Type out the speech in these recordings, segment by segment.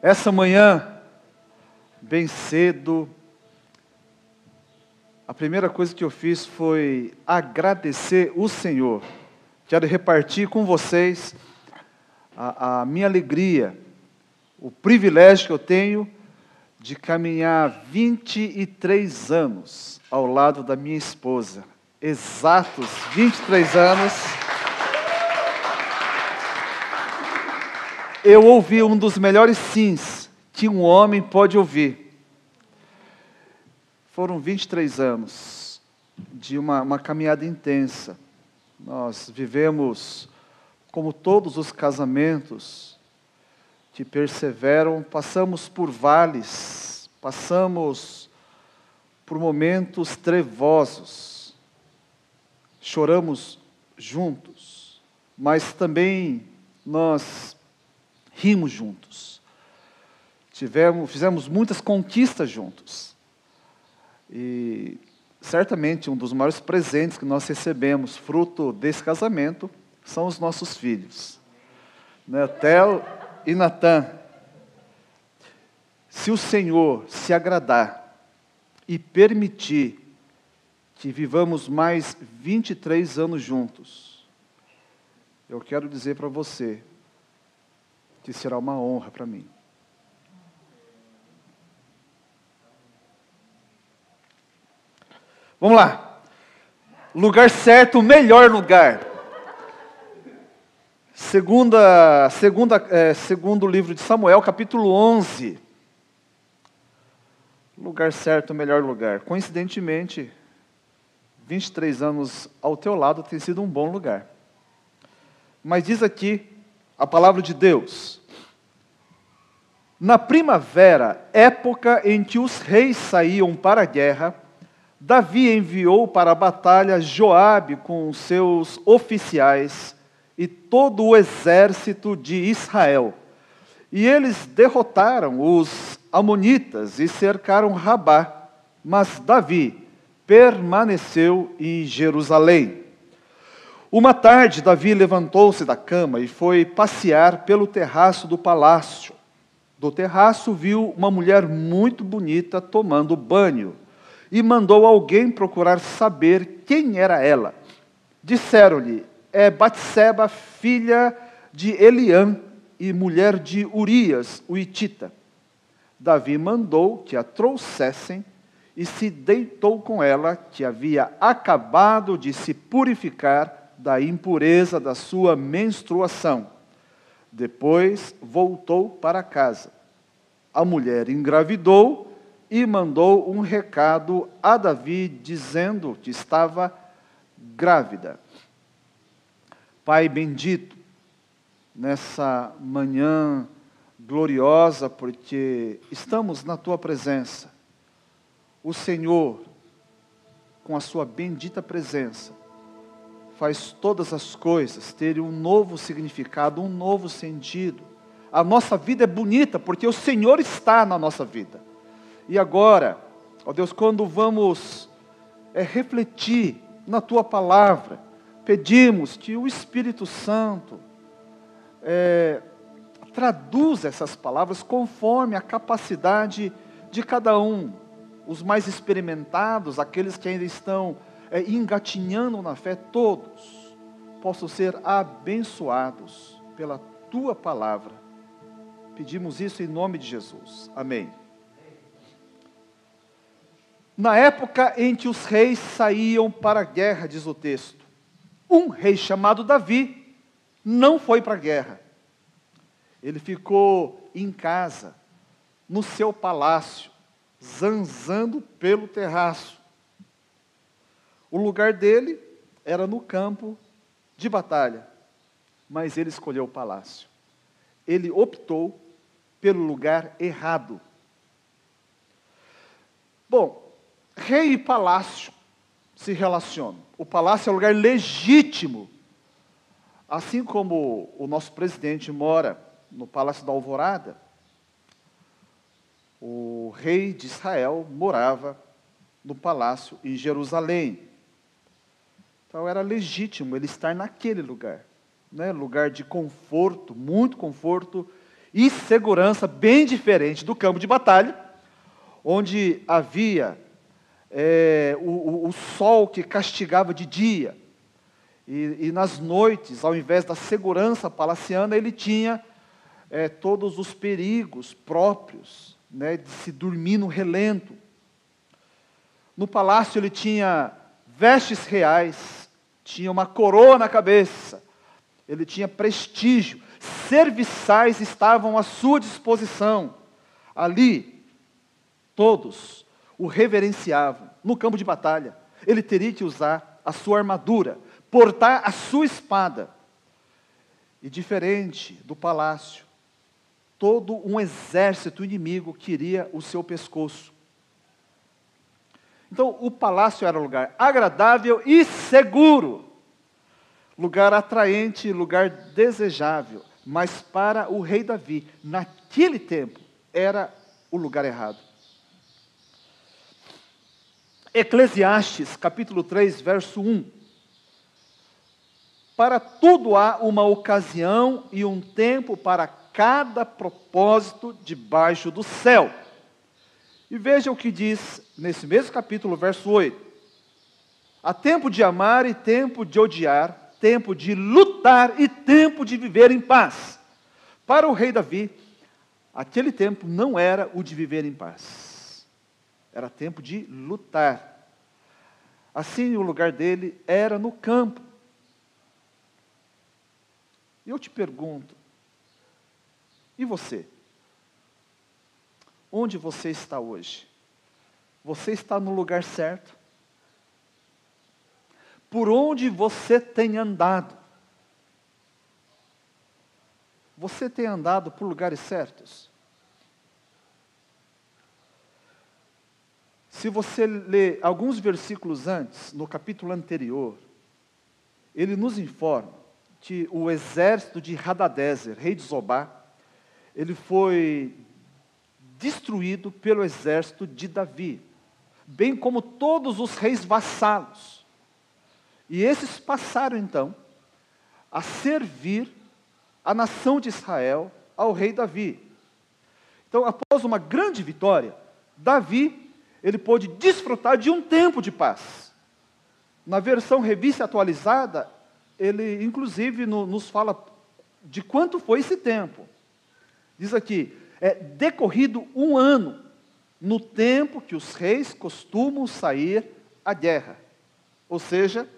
Essa manhã, bem cedo, a primeira coisa que eu fiz foi agradecer o Senhor. Quero repartir com vocês a, a minha alegria, o privilégio que eu tenho de caminhar 23 anos ao lado da minha esposa. Exatos 23 anos. Eu ouvi um dos melhores sims que um homem pode ouvir. Foram 23 anos de uma, uma caminhada intensa. Nós vivemos, como todos os casamentos, que perseveram, passamos por vales, passamos por momentos trevosos, choramos juntos, mas também nós rimos juntos. Tivemos, fizemos muitas conquistas juntos. E certamente um dos maiores presentes que nós recebemos, fruto desse casamento, são os nossos filhos. Né? Theo e Natan, se o Senhor se agradar e permitir que vivamos mais 23 anos juntos, eu quero dizer para você que será uma honra para mim. Vamos lá. Lugar certo, melhor lugar. Segunda, segunda, é, segundo livro de Samuel, capítulo 11. Lugar certo, melhor lugar. Coincidentemente, 23 anos ao teu lado tem sido um bom lugar. Mas diz aqui a palavra de Deus. Na primavera, época em que os reis saíam para a guerra, Davi enviou para a batalha Joabe com seus oficiais e todo o exército de Israel. E eles derrotaram os amonitas e cercaram Rabá, mas Davi permaneceu em Jerusalém. Uma tarde, Davi levantou-se da cama e foi passear pelo terraço do palácio. Do terraço viu uma mulher muito bonita tomando banho e mandou alguém procurar saber quem era ela. Disseram-lhe: é Batseba, filha de Eliã e mulher de Urias, o Itita. Davi mandou que a trouxessem e se deitou com ela, que havia acabado de se purificar da impureza da sua menstruação. Depois voltou para casa. A mulher engravidou e mandou um recado a Davi dizendo que estava grávida. Pai bendito, nessa manhã gloriosa, porque estamos na tua presença. O Senhor, com a sua bendita presença, faz todas as coisas terem um novo significado, um novo sentido. A nossa vida é bonita porque o Senhor está na nossa vida. E agora, ó Deus, quando vamos é, refletir na tua palavra, pedimos que o Espírito Santo é, traduza essas palavras conforme a capacidade de cada um. Os mais experimentados, aqueles que ainda estão é, engatinhando na fé, todos possam ser abençoados pela tua palavra. Pedimos isso em nome de Jesus. Amém. Na época em que os reis saíam para a guerra, diz o texto, um rei chamado Davi não foi para a guerra. Ele ficou em casa, no seu palácio, zanzando pelo terraço. O lugar dele era no campo de batalha, mas ele escolheu o palácio. Ele optou pelo lugar errado. Bom, rei e palácio se relacionam. O palácio é um lugar legítimo. Assim como o nosso presidente mora no Palácio da Alvorada, o rei de Israel morava no palácio em Jerusalém. Então era legítimo ele estar naquele lugar, né? lugar de conforto, muito conforto, e segurança bem diferente do campo de batalha, onde havia é, o, o, o, sol que castigava de dia, e, e, nas noites, ao invés da segurança palaciana, ele tinha é, todos os perigos próprios né, de se dormir no relento. No palácio ele tinha vestes reais, tinha uma coroa na cabeça, ele tinha prestígio, serviçais estavam à sua disposição. Ali, todos o reverenciavam. No campo de batalha, ele teria que usar a sua armadura, portar a sua espada. E diferente do palácio, todo um exército inimigo queria o seu pescoço. Então, o palácio era um lugar agradável e seguro, lugar atraente, lugar desejável, mas para o rei Davi, naquele tempo, era o lugar errado. Eclesiastes, capítulo 3, verso 1. Para tudo há uma ocasião e um tempo para cada propósito debaixo do céu. E veja o que diz nesse mesmo capítulo, verso 8: Há tempo de amar e tempo de odiar, tempo de lutar e tempo de viver em paz. Para o rei Davi, aquele tempo não era o de viver em paz, era tempo de lutar. Assim, o lugar dele era no campo. E eu te pergunto, e você? Onde você está hoje? Você está no lugar certo? Por onde você tem andado? Você tem andado por lugares certos? Se você ler alguns versículos antes, no capítulo anterior, ele nos informa que o exército de Hadadezer, rei de Zobá, ele foi destruído pelo exército de Davi, bem como todos os reis vassalos. E esses passaram então a servir a nação de Israel ao rei Davi. Então, após uma grande vitória, Davi ele pôde desfrutar de um tempo de paz. Na versão revista atualizada, ele inclusive no, nos fala de quanto foi esse tempo. Diz aqui: é decorrido um ano, no tempo que os reis costumam sair à guerra. Ou seja,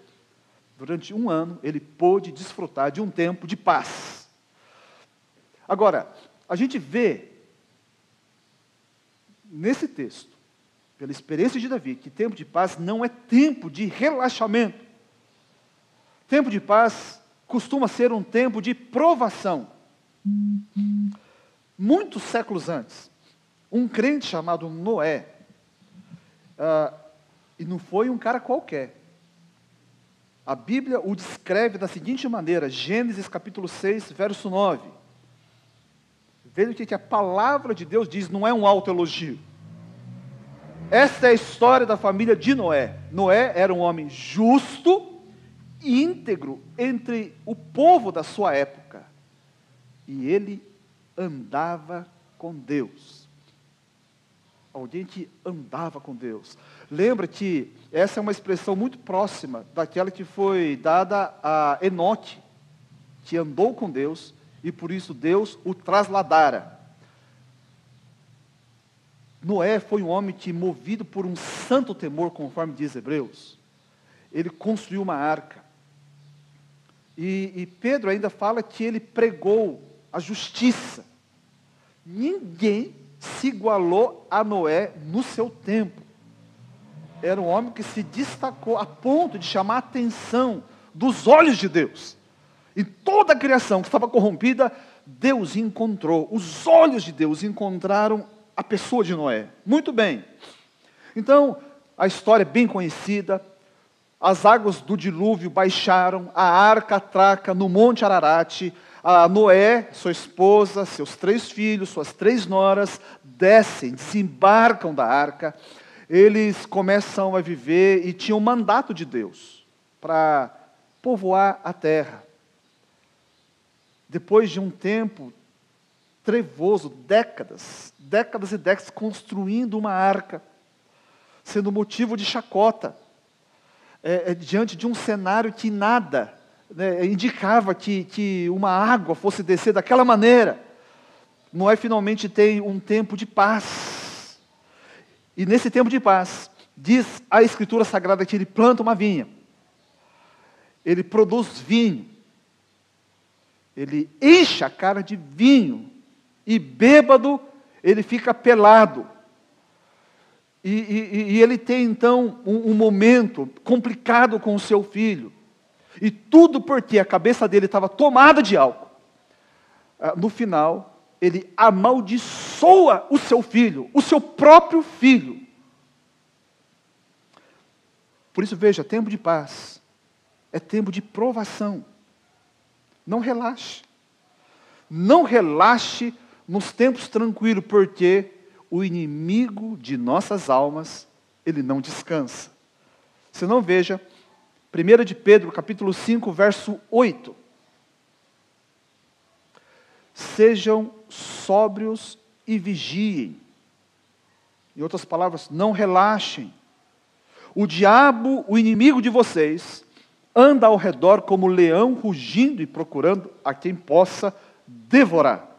durante um ano ele pôde desfrutar de um tempo de paz. Agora, a gente vê nesse texto, pela experiência de Davi, que tempo de paz não é tempo de relaxamento. Tempo de paz costuma ser um tempo de provação muitos séculos antes, um crente chamado Noé, uh, e não foi um cara qualquer. A Bíblia o descreve da seguinte maneira, Gênesis capítulo 6, verso 9. Veja o que a palavra de Deus diz, não é um autoelogio. Esta é a história da família de Noé. Noé era um homem justo, íntegro entre o povo da sua época. E ele andava com Deus. Alguém que andava com Deus. Lembra que essa é uma expressão muito próxima daquela que foi dada a Enoque, que andou com Deus e por isso Deus o trasladara. Noé foi um homem que, movido por um santo temor, conforme diz Hebreus, ele construiu uma arca. E, e Pedro ainda fala que ele pregou a justiça. Ninguém se igualou a Noé no seu tempo. Era um homem que se destacou a ponto de chamar a atenção dos olhos de Deus. E toda a criação que estava corrompida, Deus encontrou. Os olhos de Deus encontraram a pessoa de Noé. Muito bem. Então, a história é bem conhecida. As águas do dilúvio baixaram, a arca atraca no Monte Ararat, a Noé, sua esposa, seus três filhos, suas três noras, descem, desembarcam da arca, eles começam a viver e tinham um mandato de Deus para povoar a terra. Depois de um tempo trevoso, décadas, décadas e décadas construindo uma arca, sendo motivo de chacota, é, é, diante de um cenário que nada né, indicava que, que uma água fosse descer daquela maneira. Noé finalmente tem um tempo de paz. E nesse tempo de paz, diz a Escritura Sagrada que ele planta uma vinha, ele produz vinho, ele enche a cara de vinho, e bêbado, ele fica pelado. E, e, e ele tem então um, um momento complicado com o seu filho. E tudo porque a cabeça dele estava tomada de álcool. Ah, no final, ele amaldiçoa o seu filho, o seu próprio filho. Por isso, veja, tempo de paz é tempo de provação. Não relaxe. Não relaxe nos tempos tranquilos, porque o inimigo de nossas almas, ele não descansa. Se não veja, 1 de Pedro, capítulo 5, verso 8. Sejam sóbrios e vigiem. Em outras palavras, não relaxem. O diabo, o inimigo de vocês, anda ao redor como leão rugindo e procurando a quem possa devorar.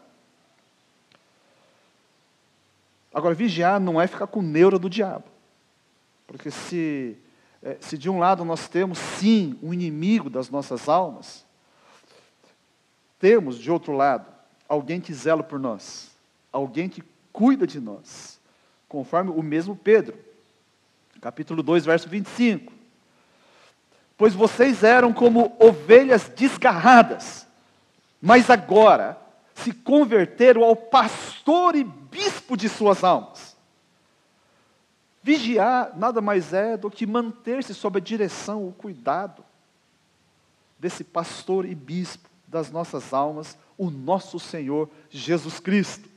Agora, vigiar não é ficar com neura do diabo. Porque se, se de um lado nós temos, sim, um inimigo das nossas almas, temos, de outro lado, alguém que zela por nós, alguém que cuida de nós, conforme o mesmo Pedro, capítulo 2, verso 25. Pois vocês eram como ovelhas desgarradas, mas agora se converteram ao pastor e bispo de suas almas. Vigiar nada mais é do que manter-se sob a direção, o cuidado desse pastor e bispo das nossas almas, o nosso Senhor Jesus Cristo.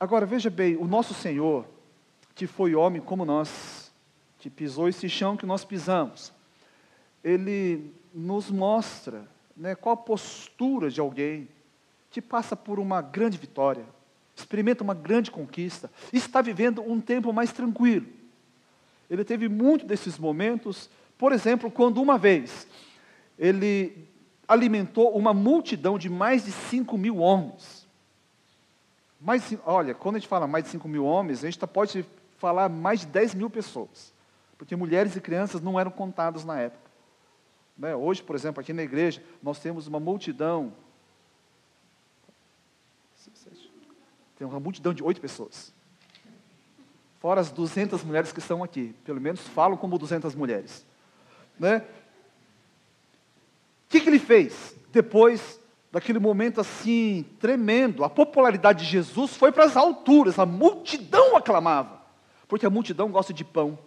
Agora veja bem, o nosso Senhor, que foi homem como nós, que pisou esse chão que nós pisamos, ele nos mostra né, qual a postura de alguém que passa por uma grande vitória, experimenta uma grande conquista, está vivendo um tempo mais tranquilo. Ele teve muito desses momentos, por exemplo, quando uma vez ele alimentou uma multidão de mais de 5 mil homens. Mais, olha, quando a gente fala mais de 5 mil homens, a gente tá, pode falar mais de 10 mil pessoas, porque mulheres e crianças não eram contadas na época. Né? Hoje, por exemplo, aqui na igreja, nós temos uma multidão Tem uma multidão de oito pessoas. Fora as 200 mulheres que estão aqui. Pelo menos falam como 200 mulheres. Né? O que, que ele fez? Depois daquele momento assim, tremendo, a popularidade de Jesus foi para as alturas, a multidão aclamava. Porque a multidão gosta de pão,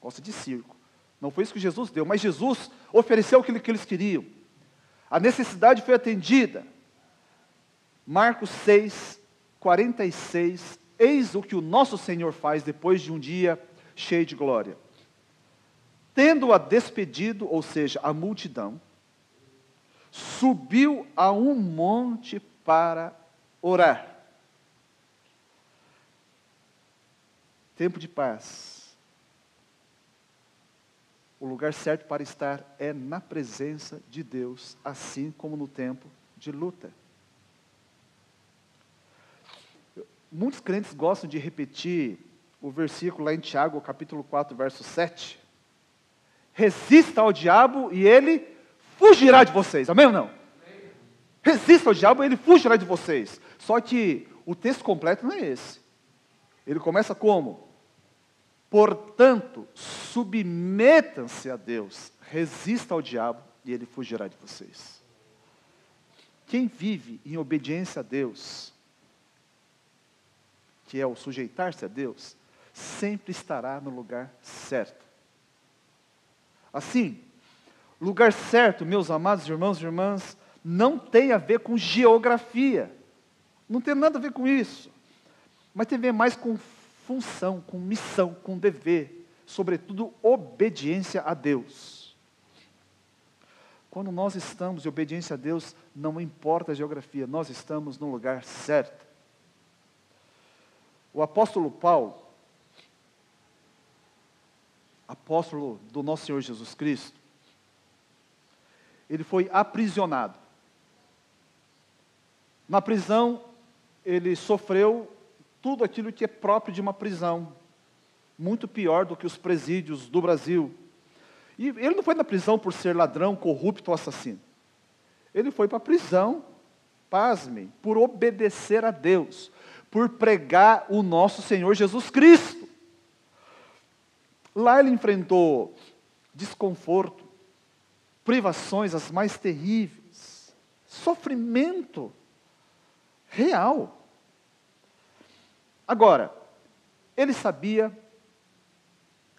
gosta de circo. Não foi isso que Jesus deu, mas Jesus ofereceu aquilo que eles queriam. A necessidade foi atendida. Marcos 6, 46, eis o que o nosso Senhor faz depois de um dia cheio de glória. Tendo-a despedido, ou seja, a multidão, subiu a um monte para orar. Tempo de paz. O lugar certo para estar é na presença de Deus, assim como no tempo de luta. Muitos crentes gostam de repetir o versículo lá em Tiago, capítulo 4, verso 7. Resista ao diabo e ele fugirá de vocês. Amém ou não? Resista ao diabo e ele fugirá de vocês. Só que o texto completo não é esse. Ele começa como? Portanto, submetam-se a Deus, resista ao diabo e ele fugirá de vocês. Quem vive em obediência a Deus, que é o sujeitar-se a Deus, sempre estará no lugar certo. Assim, lugar certo, meus amados irmãos e irmãs, não tem a ver com geografia. Não tem nada a ver com isso. Mas tem a ver mais com função, com missão, com dever, sobretudo obediência a Deus. Quando nós estamos em obediência a Deus, não importa a geografia, nós estamos no lugar certo. O apóstolo Paulo, apóstolo do nosso Senhor Jesus Cristo, ele foi aprisionado. Na prisão, ele sofreu tudo aquilo que é próprio de uma prisão, muito pior do que os presídios do Brasil. E ele não foi na prisão por ser ladrão, corrupto ou assassino. Ele foi para a prisão, pasmem, por obedecer a Deus, por pregar o nosso Senhor Jesus Cristo. Lá ele enfrentou desconforto, privações as mais terríveis, sofrimento real. Agora, ele sabia,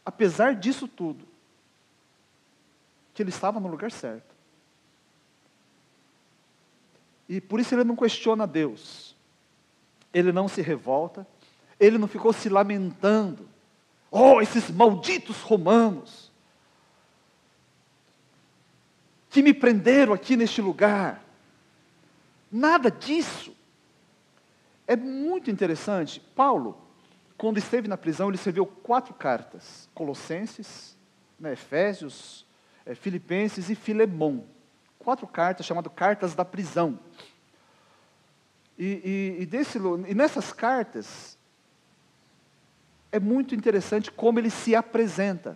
apesar disso tudo, que ele estava no lugar certo. E por isso ele não questiona Deus. Ele não se revolta, ele não ficou se lamentando. Oh, esses malditos romanos que me prenderam aqui neste lugar. Nada disso. É muito interessante. Paulo, quando esteve na prisão, ele escreveu quatro cartas: Colossenses, né, Efésios, é, Filipenses e Filemão. Quatro cartas chamadas cartas da prisão. E, e, e, desse, e nessas cartas, é muito interessante como ele se apresenta.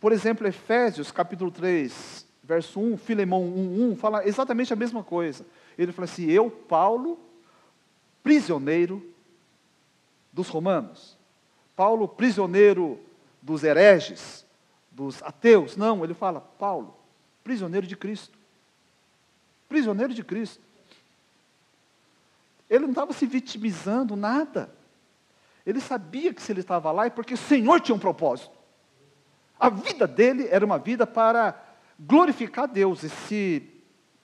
Por exemplo, Efésios capítulo 3, verso 1, Filemão 1, 1, fala exatamente a mesma coisa. Ele fala assim: Eu, Paulo, prisioneiro dos romanos. Paulo, prisioneiro dos hereges, dos ateus. Não, ele fala, Paulo, prisioneiro de Cristo. Prisioneiro de Cristo. Ele não estava se vitimizando nada. Ele sabia que se ele estava lá é porque o Senhor tinha um propósito. A vida dele era uma vida para glorificar Deus. E se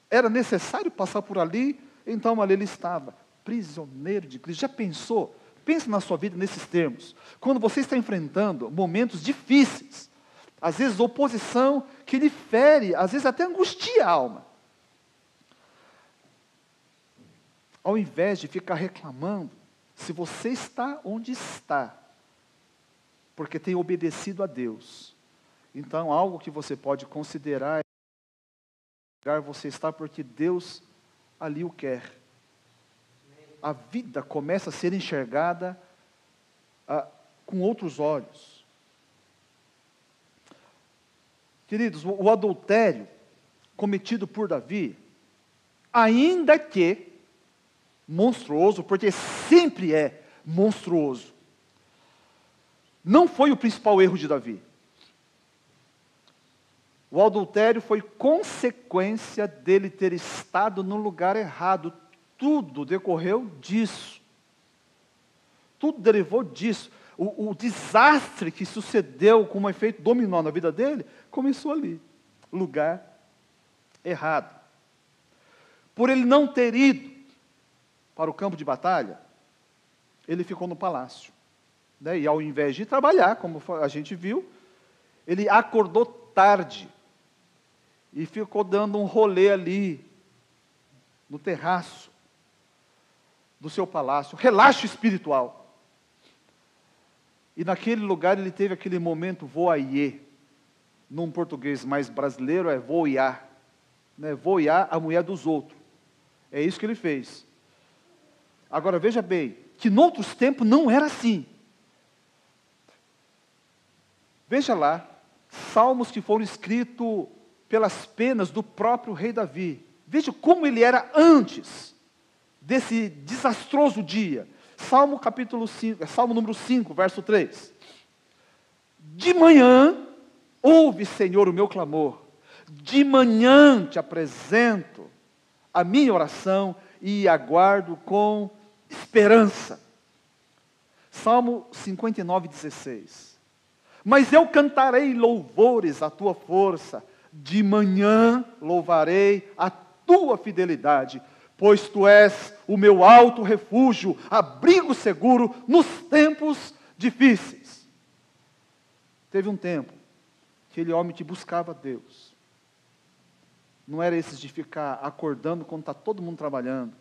era necessário passar por ali, então ali ele estava, prisioneiro de Cristo. Já pensou? Pense na sua vida nesses termos. Quando você está enfrentando momentos difíceis, às vezes oposição que lhe fere, às vezes até angustia a alma. Ao invés de ficar reclamando, se você está onde está, porque tem obedecido a Deus, então algo que você pode considerar é você está porque Deus ali o quer. A vida começa a ser enxergada ah, com outros olhos. Queridos, o adultério cometido por Davi, ainda que monstruoso, porque sempre é monstruoso, não foi o principal erro de Davi. O adultério foi consequência dele ter estado no lugar errado. Tudo decorreu disso. Tudo derivou disso o, o desastre que sucedeu com um efeito dominó na vida dele, começou ali, lugar errado. Por ele não ter ido para o campo de batalha, ele ficou no palácio. Né? E ao invés de trabalhar, como a gente viu, ele acordou tarde e ficou dando um rolê ali, no terraço do seu palácio, relaxo espiritual. E naquele lugar ele teve aquele momento voyeur. Num português mais brasileiro é voiar. Né? Voiar a mulher dos outros. É isso que ele fez. Agora veja bem, que noutros tempos não era assim. Veja lá, salmos que foram escritos pelas penas do próprio rei Davi. Veja como ele era antes desse desastroso dia. Salmo capítulo 5, Salmo número 5, verso 3. De manhã, ouve, Senhor, o meu clamor. De manhã te apresento a minha oração e aguardo com esperança. Salmo 59, 16. Mas eu cantarei louvores à tua força, de manhã louvarei a tua fidelidade pois tu és o meu alto refúgio, abrigo seguro nos tempos difíceis. Teve um tempo que aquele homem que buscava Deus, não era esses de ficar acordando quando está todo mundo trabalhando.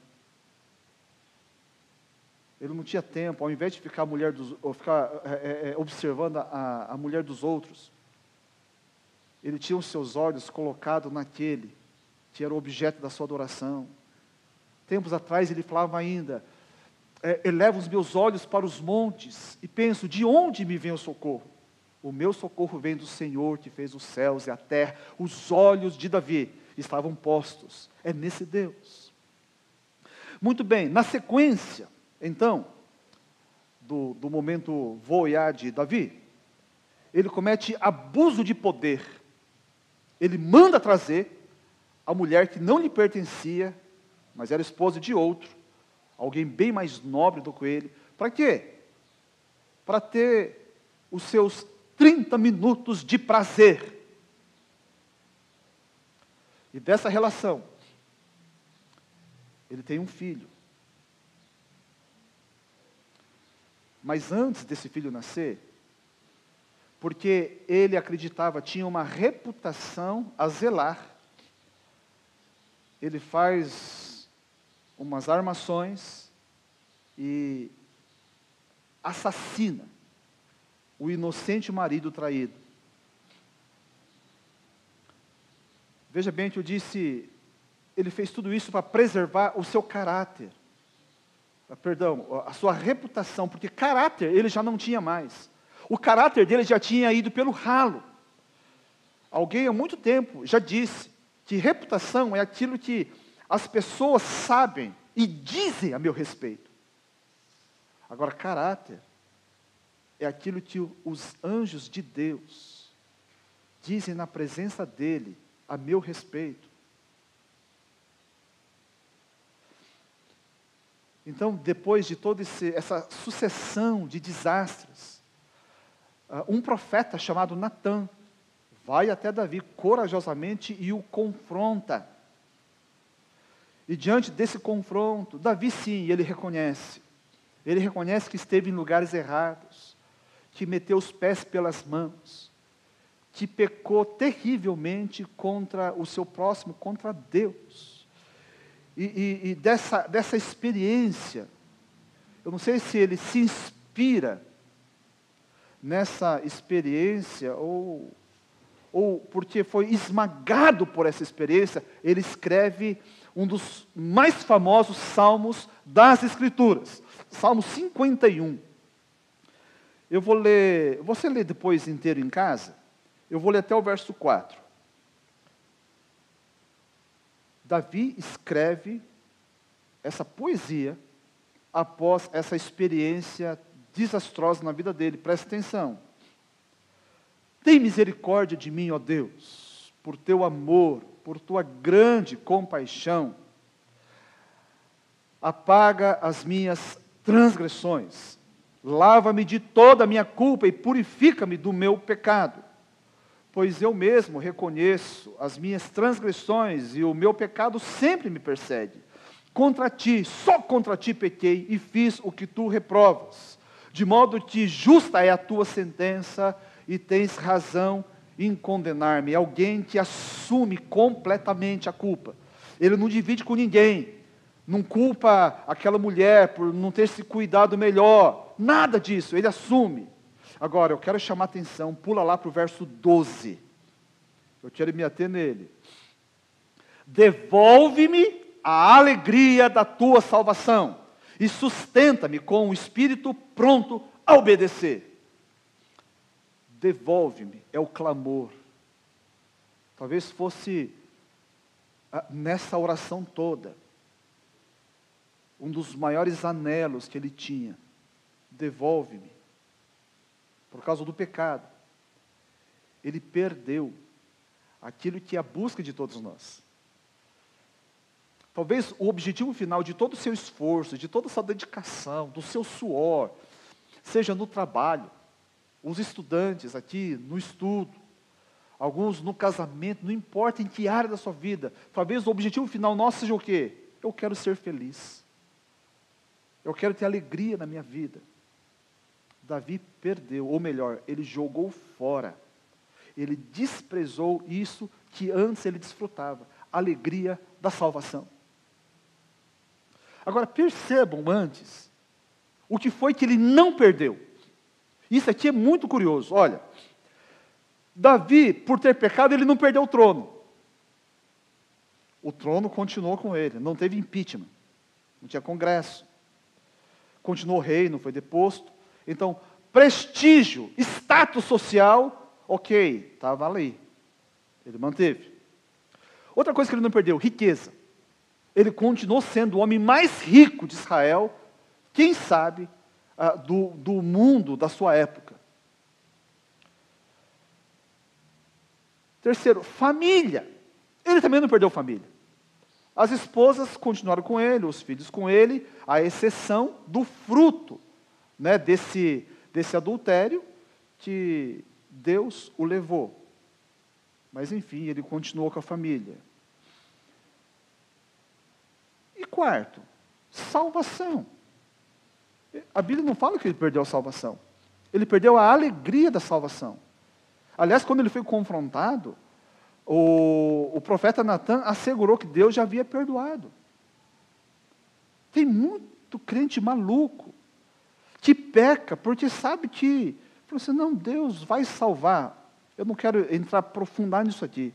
Ele não tinha tempo, ao invés de ficar, mulher dos, ou ficar é, é, observando a, a mulher dos outros, ele tinha os seus olhos colocados naquele que era o objeto da sua adoração. Tempos atrás ele falava ainda: é, elevo os meus olhos para os montes e penso: de onde me vem o socorro? O meu socorro vem do Senhor que fez os céus e a terra. Os olhos de Davi estavam postos. É nesse Deus. Muito bem, na sequência, então, do, do momento voar de Davi, ele comete abuso de poder. Ele manda trazer a mulher que não lhe pertencia, mas era esposa de outro, alguém bem mais nobre do que ele. Para quê? Para ter os seus 30 minutos de prazer. E dessa relação, ele tem um filho. Mas antes desse filho nascer, porque ele acreditava, tinha uma reputação a zelar, ele faz umas armações e assassina o inocente marido traído. Veja bem que eu disse, ele fez tudo isso para preservar o seu caráter. Ah, perdão, a sua reputação, porque caráter ele já não tinha mais. O caráter dele já tinha ido pelo ralo. Alguém há muito tempo já disse que reputação é aquilo que as pessoas sabem e dizem a meu respeito. Agora, caráter é aquilo que os anjos de Deus dizem na presença dele a meu respeito. Então, depois de toda essa sucessão de desastres, ah, um profeta chamado Natã vai até Davi corajosamente e o confronta. E diante desse confronto, Davi sim, ele reconhece. Ele reconhece que esteve em lugares errados, que meteu os pés pelas mãos, que pecou terrivelmente contra o seu próximo, contra Deus. E, e, e dessa, dessa experiência, eu não sei se ele se inspira nessa experiência ou ou porque foi esmagado por essa experiência, ele escreve um dos mais famosos salmos das Escrituras, Salmo 51. Eu vou ler, você lê depois inteiro em casa? Eu vou ler até o verso 4. Davi escreve essa poesia após essa experiência desastrosa na vida dele, presta atenção. Tem misericórdia de mim, ó Deus, por teu amor, por tua grande compaixão. Apaga as minhas transgressões. Lava-me de toda a minha culpa e purifica-me do meu pecado. Pois eu mesmo reconheço as minhas transgressões e o meu pecado sempre me persegue. Contra ti, só contra ti pequei e fiz o que tu reprovas. De modo que justa é a tua sentença e tens razão em condenar-me. Alguém que assume completamente a culpa. Ele não divide com ninguém. Não culpa aquela mulher por não ter se cuidado melhor. Nada disso, ele assume. Agora, eu quero chamar atenção, pula lá para o verso 12. Eu quero me ater nele. Devolve-me a alegria da tua salvação e sustenta-me com o espírito pronto a obedecer devolve-me, é o clamor. Talvez fosse ah, nessa oração toda, um dos maiores anelos que ele tinha: devolve-me, por causa do pecado. Ele perdeu aquilo que é a busca de todos nós. Talvez o objetivo final de todo o seu esforço, de toda essa dedicação, do seu suor, seja no trabalho, os estudantes aqui no estudo, alguns no casamento, não importa em que área da sua vida, talvez o objetivo final nosso seja o quê? Eu quero ser feliz. Eu quero ter alegria na minha vida. Davi perdeu, ou melhor, ele jogou fora. Ele desprezou isso que antes ele desfrutava, alegria da salvação. Agora percebam antes o que foi que ele não perdeu. Isso aqui é muito curioso. Olha, Davi, por ter pecado, ele não perdeu o trono. O trono continuou com ele, não teve impeachment, não tinha congresso. Continuou rei, não foi deposto. Então, prestígio, status social, ok, estava ali. Ele manteve. Outra coisa que ele não perdeu, riqueza. Ele continuou sendo o homem mais rico de Israel, quem sabe, ah, do, do mundo da sua época. Terceiro, família. Ele também não perdeu família. As esposas continuaram com ele, os filhos com ele, à exceção do fruto né, desse, desse adultério que Deus o levou. Mas enfim, ele continuou com a família. E quarto, salvação. A Bíblia não fala que ele perdeu a salvação. Ele perdeu a alegria da salvação. Aliás, quando ele foi confrontado, o, o profeta Natan assegurou que Deus já havia perdoado. Tem muito crente maluco que peca porque sabe que, falou assim, não, Deus vai salvar. Eu não quero entrar aprofundar nisso aqui.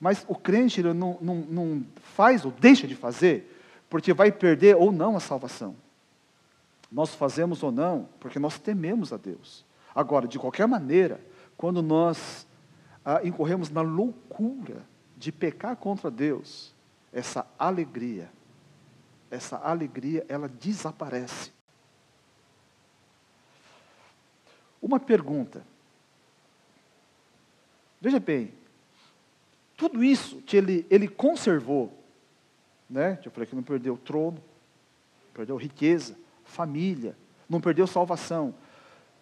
Mas o crente ele não, não, não faz ou deixa de fazer porque vai perder ou não a salvação. Nós fazemos ou não, porque nós tememos a Deus. Agora, de qualquer maneira, quando nós ah, incorremos na loucura de pecar contra Deus, essa alegria, essa alegria, ela desaparece. Uma pergunta. Veja bem, tudo isso que ele, ele conservou, né? Eu falei que não perdeu o trono, perdeu riqueza, família, não perdeu salvação.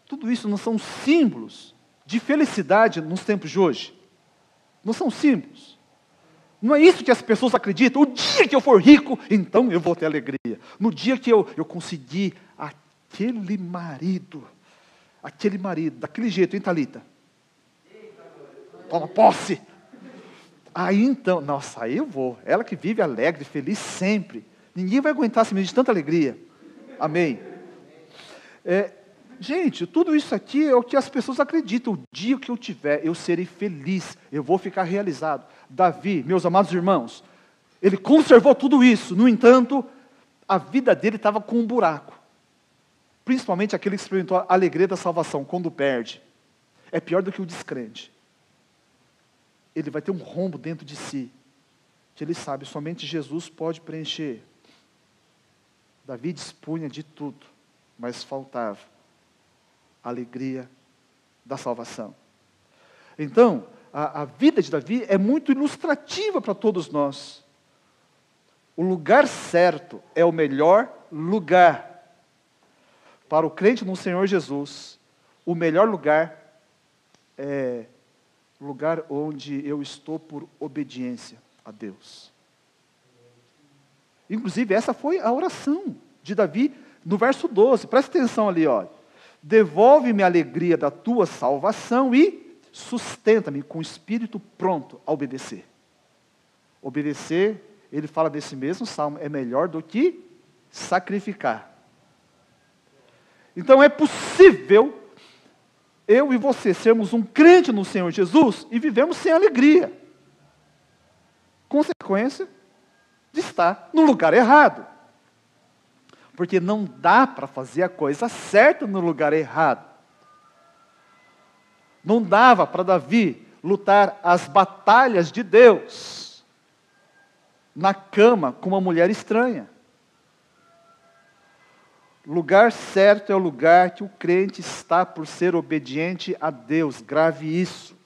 Tudo isso não são símbolos de felicidade nos tempos de hoje. Não são símbolos. Não é isso que as pessoas acreditam. O dia que eu for rico, então eu vou ter alegria. No dia que eu, eu conseguir aquele marido, aquele marido, daquele jeito, hein, Thalita? Toma posse. Aí então, nossa, aí eu vou. Ela que vive alegre, feliz sempre. Ninguém vai aguentar se me de tanta alegria. Amém. É, gente, tudo isso aqui é o que as pessoas acreditam. O dia que eu tiver, eu serei feliz, eu vou ficar realizado. Davi, meus amados irmãos, ele conservou tudo isso. No entanto, a vida dele estava com um buraco. Principalmente aquele que experimentou a alegria da salvação quando perde. É pior do que o descrente. Ele vai ter um rombo dentro de si, que ele sabe, somente Jesus pode preencher. Davi dispunha de tudo, mas faltava a alegria da salvação. Então, a, a vida de Davi é muito ilustrativa para todos nós. O lugar certo é o melhor lugar. Para o crente no Senhor Jesus, o melhor lugar é o lugar onde eu estou por obediência a Deus. Inclusive, essa foi a oração de Davi no verso 12. Presta atenção ali, ó. Devolve-me a alegria da tua salvação e sustenta-me com o espírito pronto a obedecer. Obedecer, ele fala desse mesmo salmo, é melhor do que sacrificar. Então é possível eu e você sermos um crente no Senhor Jesus e vivemos sem alegria. Consequência, de estar no lugar errado. Porque não dá para fazer a coisa certa no lugar errado. Não dava para Davi lutar as batalhas de Deus na cama com uma mulher estranha. Lugar certo é o lugar que o crente está por ser obediente a Deus. Grave isso.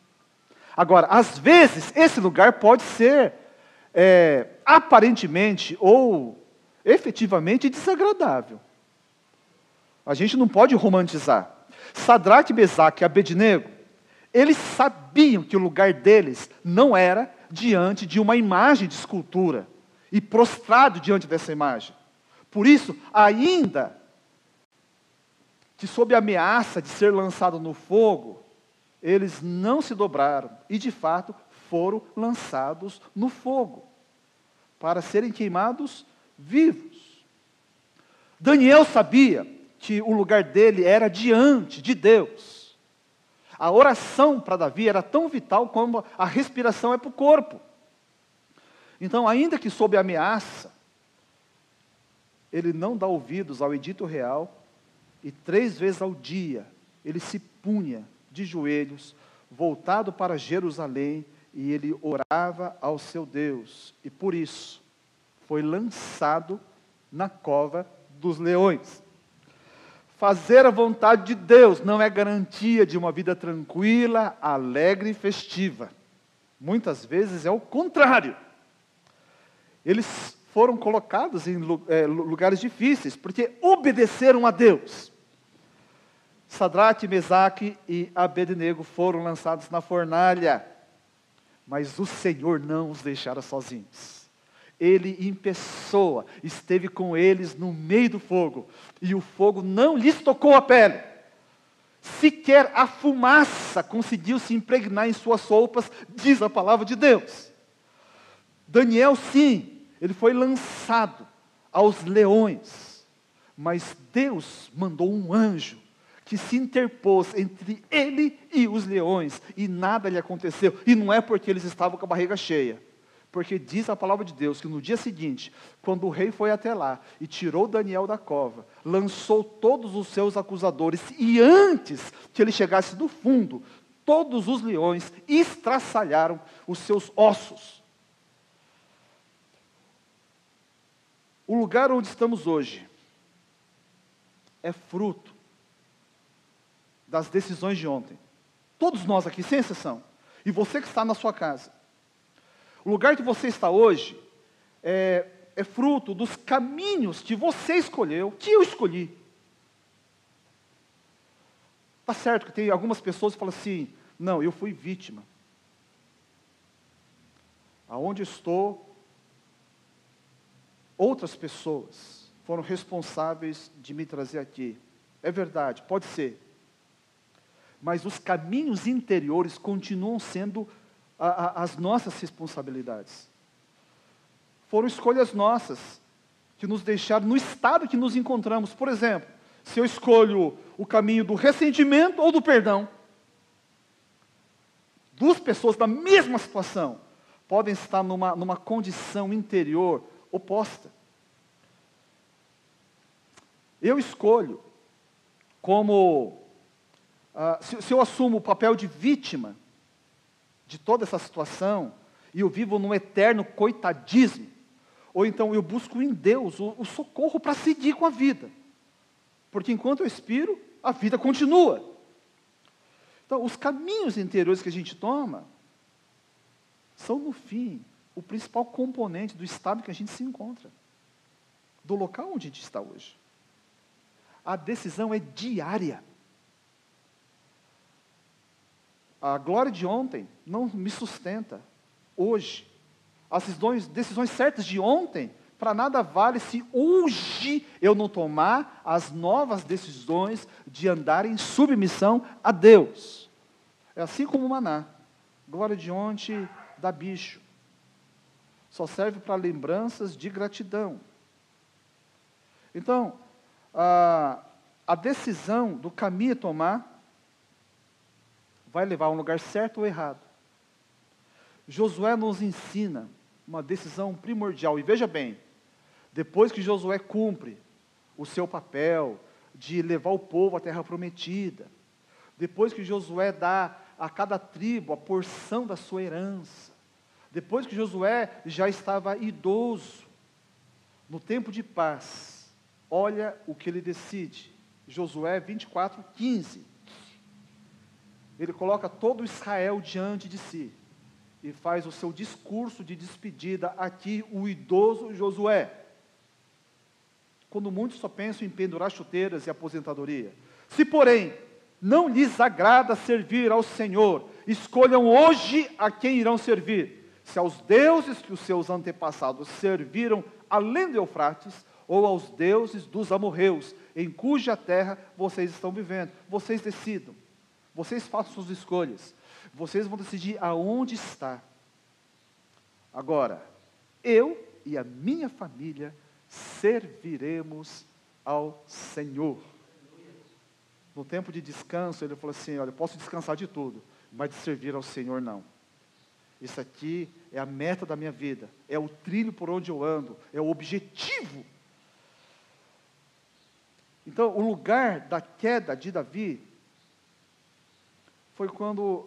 Agora, às vezes, esse lugar pode ser é, aparentemente ou efetivamente desagradável. A gente não pode romantizar. Sadraque, Mesaque e Abednego, eles sabiam que o lugar deles não era diante de uma imagem de escultura e prostrado diante dessa imagem. Por isso, ainda que sob ameaça de ser lançado no fogo, eles não se dobraram e de fato foram lançados no fogo para serem queimados vivos. Daniel sabia que o lugar dele era diante de Deus. A oração para Davi era tão vital como a respiração é para o corpo. Então, ainda que sob ameaça, ele não dá ouvidos ao edito real e três vezes ao dia ele se punha de joelhos, voltado para Jerusalém, e ele orava ao seu Deus. E por isso foi lançado na cova dos leões. Fazer a vontade de Deus não é garantia de uma vida tranquila, alegre e festiva. Muitas vezes é o contrário. Eles foram colocados em é, lugares difíceis, porque obedeceram a Deus. Sadraque, Mesaque e Abednego foram lançados na fornalha, mas o Senhor não os deixara sozinhos. Ele em pessoa esteve com eles no meio do fogo, e o fogo não lhes tocou a pele. Sequer a fumaça conseguiu se impregnar em suas roupas, diz a palavra de Deus. Daniel, sim, ele foi lançado aos leões, mas Deus mandou um anjo que se interpôs entre ele e os leões, e nada lhe aconteceu. E não é porque eles estavam com a barriga cheia, porque diz a palavra de Deus que no dia seguinte, quando o rei foi até lá e tirou Daniel da cova, lançou todos os seus acusadores, e antes que ele chegasse do fundo, todos os leões estraçalharam os seus ossos. O lugar onde estamos hoje é fruto das decisões de ontem. Todos nós aqui, sem exceção. E você que está na sua casa. O lugar que você está hoje é, é fruto dos caminhos que você escolheu, que eu escolhi. Está certo que tem algumas pessoas que falam assim: não, eu fui vítima. Aonde estou, outras pessoas foram responsáveis de me trazer aqui. É verdade, pode ser. Mas os caminhos interiores continuam sendo a, a, as nossas responsabilidades. Foram escolhas nossas que nos deixaram no estado que nos encontramos. Por exemplo, se eu escolho o caminho do ressentimento ou do perdão, duas pessoas da mesma situação podem estar numa, numa condição interior oposta. Eu escolho como. Uh, se, se eu assumo o papel de vítima de toda essa situação, e eu vivo num eterno coitadismo, ou então eu busco em Deus o, o socorro para seguir com a vida. Porque enquanto eu expiro, a vida continua. Então, os caminhos interiores que a gente toma são, no fim, o principal componente do estado que a gente se encontra, do local onde a gente está hoje. A decisão é diária. A glória de ontem não me sustenta hoje. As decisões, decisões certas de ontem, para nada vale se hoje eu não tomar as novas decisões de andar em submissão a Deus. É assim como o maná. Glória de ontem dá bicho só serve para lembranças de gratidão. Então, a, a decisão do caminho a tomar vai levar a um lugar certo ou errado. Josué nos ensina uma decisão primordial. E veja bem, depois que Josué cumpre o seu papel de levar o povo à terra prometida, depois que Josué dá a cada tribo a porção da sua herança, depois que Josué já estava idoso, no tempo de paz, olha o que ele decide. Josué 24, 15. Ele coloca todo Israel diante de si e faz o seu discurso de despedida aqui, o idoso Josué. Quando muitos só pensam em pendurar chuteiras e aposentadoria. Se, porém, não lhes agrada servir ao Senhor, escolham hoje a quem irão servir se aos deuses que os seus antepassados serviram além do Eufrates, ou aos deuses dos amorreus, em cuja terra vocês estão vivendo. Vocês decidam. Vocês façam suas escolhas. Vocês vão decidir aonde está Agora, eu e a minha família serviremos ao Senhor. No tempo de descanso, ele falou assim: Olha, eu posso descansar de tudo, mas de servir ao Senhor não. Isso aqui é a meta da minha vida, é o trilho por onde eu ando, é o objetivo. Então, o lugar da queda de Davi foi quando,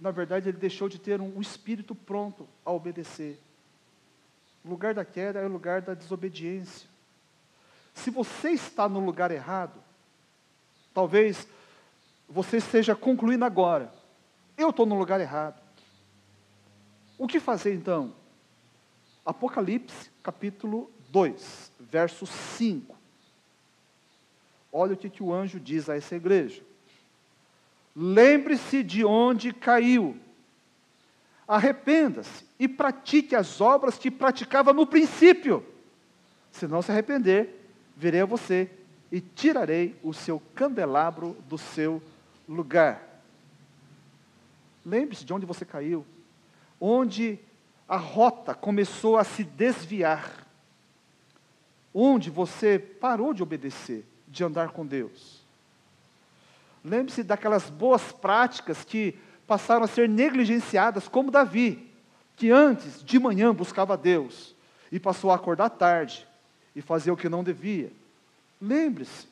na verdade, ele deixou de ter um, um espírito pronto a obedecer. O lugar da queda é o lugar da desobediência. Se você está no lugar errado, talvez você esteja concluindo agora. Eu estou no lugar errado. O que fazer então? Apocalipse, capítulo 2, verso 5. Olha o que, que o anjo diz a essa igreja. Lembre-se de onde caiu. Arrependa-se e pratique as obras que praticava no princípio. Se não se arrepender, virei a você e tirarei o seu candelabro do seu lugar. Lembre-se de onde você caiu, onde a rota começou a se desviar, onde você parou de obedecer, de andar com Deus. Lembre-se daquelas boas práticas que passaram a ser negligenciadas, como Davi, que antes de manhã buscava Deus e passou a acordar tarde e fazer o que não devia. Lembre-se,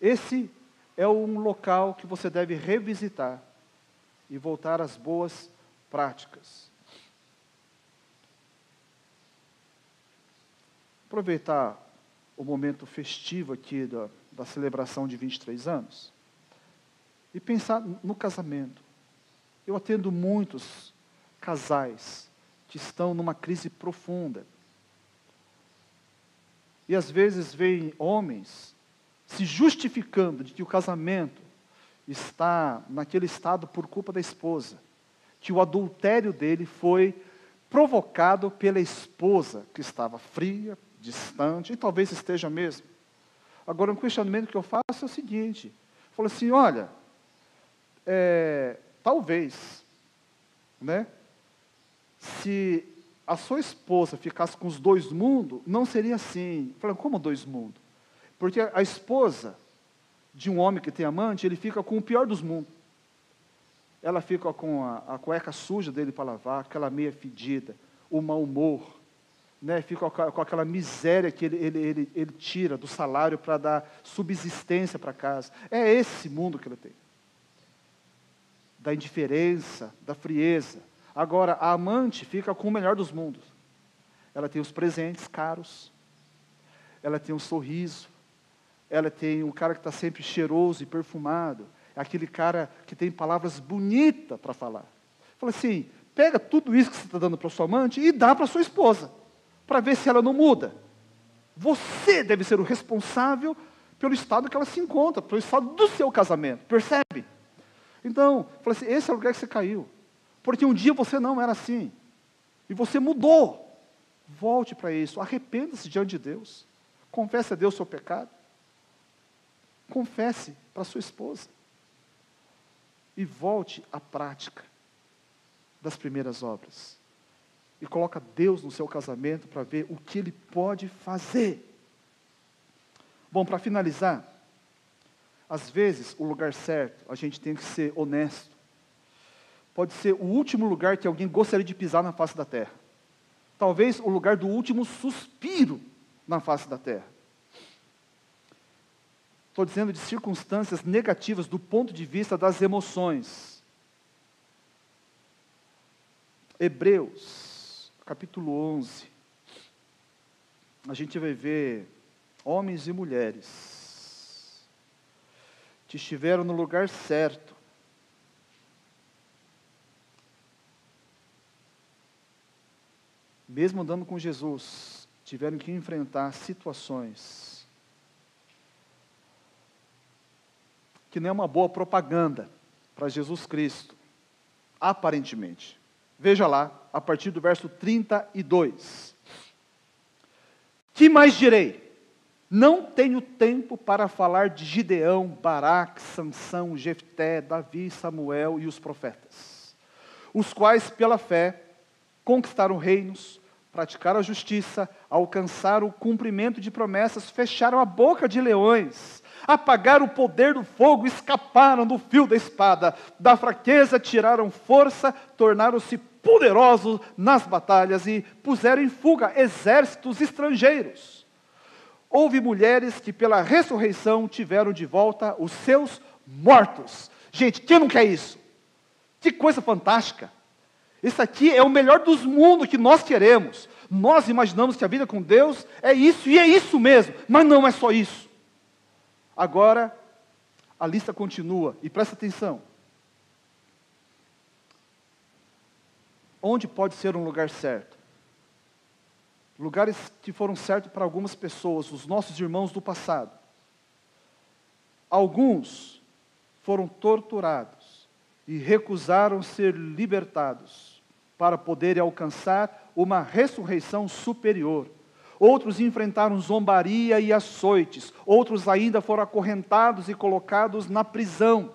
esse é um local que você deve revisitar e voltar às boas práticas. Aproveitar o momento festivo aqui da, da celebração de 23 anos e pensar no casamento. Eu atendo muitos casais que estão numa crise profunda. E às vezes veem homens se justificando de que o casamento está naquele estado por culpa da esposa, que o adultério dele foi provocado pela esposa, que estava fria, distante, e talvez esteja mesmo. Agora, um questionamento que eu faço é o seguinte: falo assim, olha, é, talvez, né, se a sua esposa ficasse com os dois mundos, não seria assim. Falei, como dois mundos? Porque a esposa de um homem que tem amante, ele fica com o pior dos mundos. Ela fica com a, a cueca suja dele para lavar, aquela meia fedida, o mau humor, né, fica com aquela miséria que ele, ele, ele, ele tira do salário para dar subsistência para casa. É esse mundo que ele tem. Da indiferença, da frieza. Agora, a amante fica com o melhor dos mundos. Ela tem os presentes caros, ela tem um sorriso, ela tem um cara que está sempre cheiroso e perfumado, é aquele cara que tem palavras bonitas para falar. Fala assim: pega tudo isso que você está dando para sua amante e dá para sua esposa para ver se ela não muda. Você deve ser o responsável pelo estado que ela se encontra, pelo estado do seu casamento, percebe? Então, falei assim, esse é o lugar que você caiu. Porque um dia você não era assim. E você mudou. Volte para isso, arrependa-se diante de Deus. Confesse a Deus o seu pecado. Confesse para sua esposa. E volte à prática das primeiras obras e coloca Deus no seu casamento para ver o que ele pode fazer. Bom, para finalizar, às vezes o lugar certo, a gente tem que ser honesto. Pode ser o último lugar que alguém gostaria de pisar na face da terra. Talvez o lugar do último suspiro na face da terra. Estou dizendo de circunstâncias negativas do ponto de vista das emoções. Hebreus capítulo 11, a gente vai ver homens e mulheres que estiveram no lugar certo, mesmo andando com Jesus, tiveram que enfrentar situações que não é uma boa propaganda para Jesus Cristo, aparentemente. Veja lá, a partir do verso 32. Que mais direi? Não tenho tempo para falar de Gideão, Baraque, Sansão, Jefté, Davi, Samuel e os profetas, os quais, pela fé, conquistaram reinos, praticaram a justiça, alcançaram o cumprimento de promessas, fecharam a boca de leões, apagaram o poder do fogo, escaparam do fio da espada, da fraqueza tiraram força, tornaram-se poderosos nas batalhas e puseram em fuga exércitos estrangeiros. Houve mulheres que, pela ressurreição, tiveram de volta os seus mortos. Gente, quem não quer isso? Que coisa fantástica! Isso aqui é o melhor dos mundos que nós queremos. Nós imaginamos que a vida com Deus é isso, e é isso mesmo, mas não é só isso. Agora, a lista continua, e presta atenção. Onde pode ser um lugar certo? Lugares que foram certos para algumas pessoas, os nossos irmãos do passado. Alguns foram torturados e recusaram ser libertados para poderem alcançar uma ressurreição superior. Outros enfrentaram zombaria e açoites, outros ainda foram acorrentados e colocados na prisão,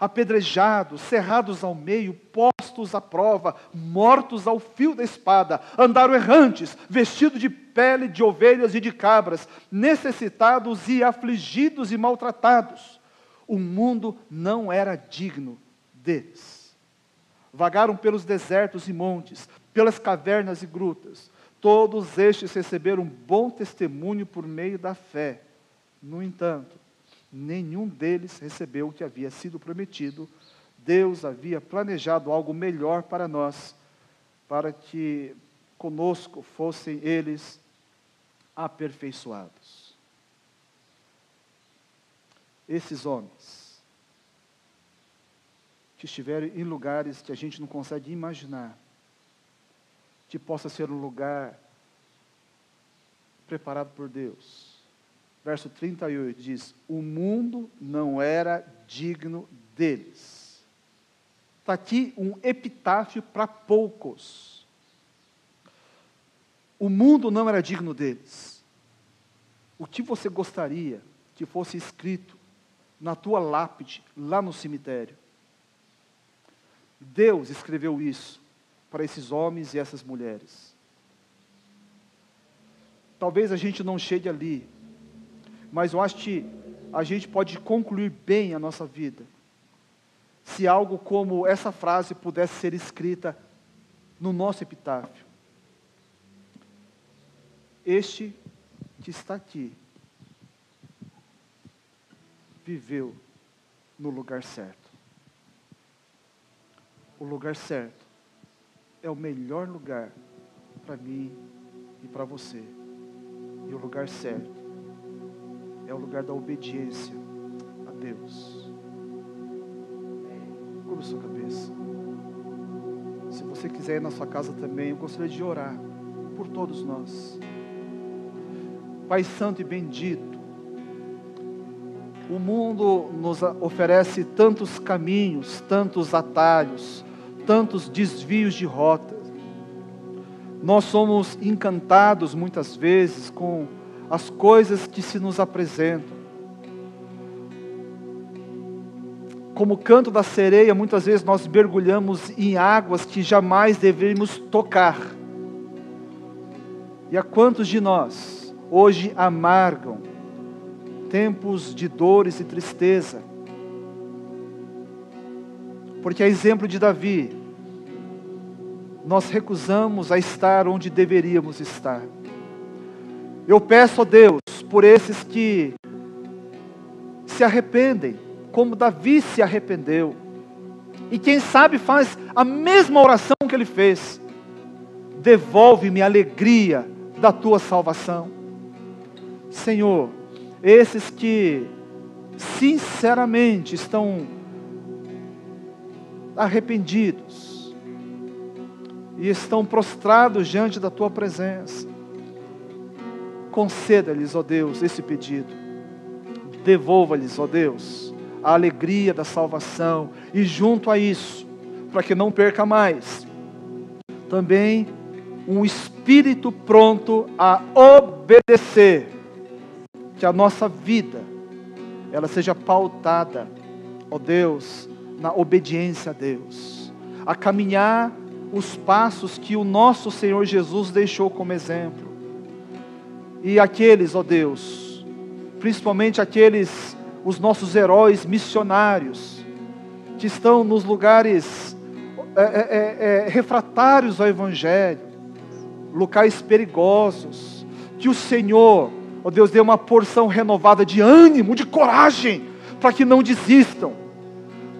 apedrejados, cerrados ao meio, postos à prova, mortos ao fio da espada, andaram errantes, vestidos de pele de ovelhas e de cabras, necessitados e afligidos e maltratados. O mundo não era digno deles vagaram pelos desertos e montes, pelas cavernas e grutas. Todos estes receberam bom testemunho por meio da fé. No entanto, nenhum deles recebeu o que havia sido prometido. Deus havia planejado algo melhor para nós, para que conosco fossem eles aperfeiçoados. Esses homens que estiverem em lugares que a gente não consegue imaginar, que possa ser um lugar preparado por Deus. Verso 38 diz: O mundo não era digno deles. Está aqui um epitáfio para poucos. O mundo não era digno deles. O que você gostaria que fosse escrito na tua lápide, lá no cemitério? Deus escreveu isso para esses homens e essas mulheres. Talvez a gente não chegue ali, mas eu acho que a gente pode concluir bem a nossa vida se algo como essa frase pudesse ser escrita no nosso epitáfio. Este que está aqui viveu no lugar certo o lugar certo é o melhor lugar para mim e para você. E o lugar certo é o lugar da obediência a Deus. Cubra sua cabeça. Se você quiser ir na sua casa também, eu gostaria de orar por todos nós. Pai Santo e bendito, o mundo nos oferece tantos caminhos, tantos atalhos, tantos desvios de rota. Nós somos encantados muitas vezes com as coisas que se nos apresentam. Como o canto da sereia, muitas vezes nós mergulhamos em águas que jamais deveríamos tocar. E a quantos de nós hoje amargam tempos de dores e tristeza? Porque a exemplo de Davi, nós recusamos a estar onde deveríamos estar. Eu peço a Deus por esses que se arrependem, como Davi se arrependeu. E quem sabe faz a mesma oração que ele fez. Devolve-me a alegria da tua salvação. Senhor, esses que sinceramente estão arrependidos e estão prostrados diante da tua presença. Conceda-lhes, ó Deus, esse pedido. Devolva-lhes, ó Deus, a alegria da salvação e junto a isso, para que não perca mais, também um espírito pronto a obedecer, que a nossa vida ela seja pautada, ó Deus, na obediência a Deus, a caminhar os passos que o nosso Senhor Jesus deixou como exemplo. E aqueles, ó Deus, principalmente aqueles, os nossos heróis missionários, que estão nos lugares é, é, é, é refratários ao Evangelho, locais perigosos, que o Senhor, ó Deus, dê uma porção renovada de ânimo, de coragem, para que não desistam,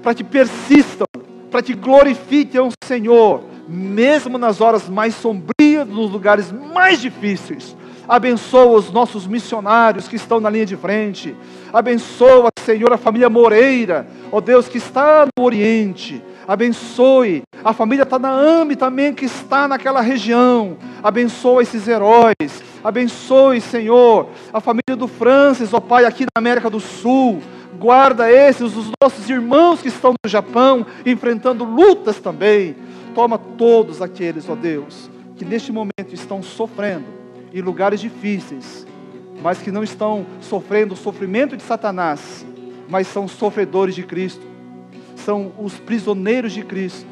para que persistam, para que glorifiquem o Senhor, mesmo nas horas mais sombrias, nos lugares mais difíceis. Abençoa os nossos missionários que estão na linha de frente. Abençoa, Senhor, a família Moreira, ó Deus, que está no Oriente. Abençoe a família Tanaame também, que está naquela região. Abençoa esses heróis. Abençoe, Senhor, a família do Francis, ó Pai, aqui na América do Sul. Guarda esses, os nossos irmãos que estão no Japão, enfrentando lutas também. Toma todos aqueles, ó Deus, que neste momento estão sofrendo em lugares difíceis, mas que não estão sofrendo o sofrimento de Satanás, mas são sofredores de Cristo, são os prisioneiros de Cristo,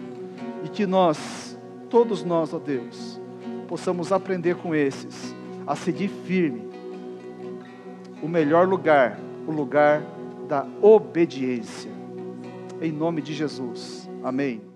e que nós, todos nós, ó Deus, possamos aprender com esses a seguir firme. O melhor lugar, o lugar da obediência. Em nome de Jesus. Amém.